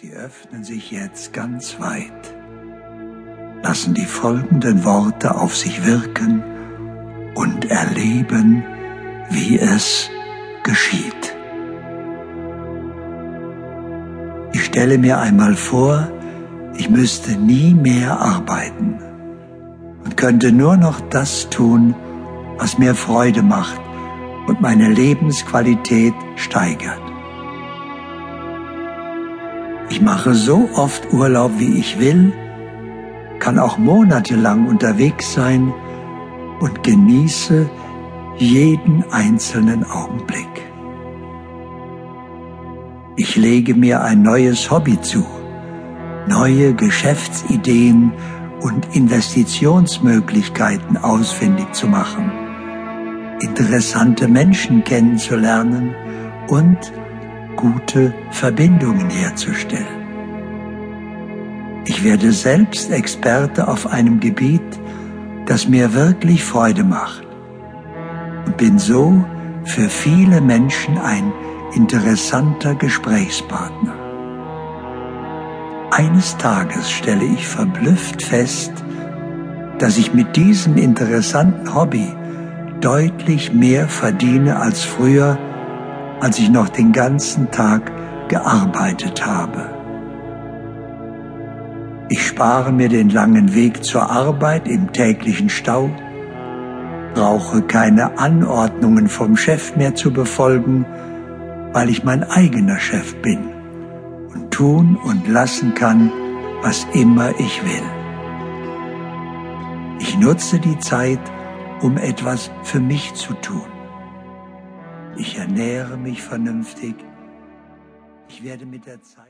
Sie öffnen sich jetzt ganz weit, lassen die folgenden Worte auf sich wirken und erleben, wie es geschieht. Ich stelle mir einmal vor, ich müsste nie mehr arbeiten und könnte nur noch das tun, was mir Freude macht und meine Lebensqualität steigert. Ich mache so oft Urlaub, wie ich will, kann auch monatelang unterwegs sein und genieße jeden einzelnen Augenblick. Ich lege mir ein neues Hobby zu, neue Geschäftsideen und Investitionsmöglichkeiten ausfindig zu machen, interessante Menschen kennenzulernen und gute Verbindungen herzustellen. Ich werde selbst Experte auf einem Gebiet, das mir wirklich Freude macht und bin so für viele Menschen ein interessanter Gesprächspartner. Eines Tages stelle ich verblüfft fest, dass ich mit diesem interessanten Hobby deutlich mehr verdiene als früher als ich noch den ganzen Tag gearbeitet habe. Ich spare mir den langen Weg zur Arbeit im täglichen Stau, brauche keine Anordnungen vom Chef mehr zu befolgen, weil ich mein eigener Chef bin und tun und lassen kann, was immer ich will. Ich nutze die Zeit, um etwas für mich zu tun. Ich ernähre mich vernünftig. Ich werde mit der Zeit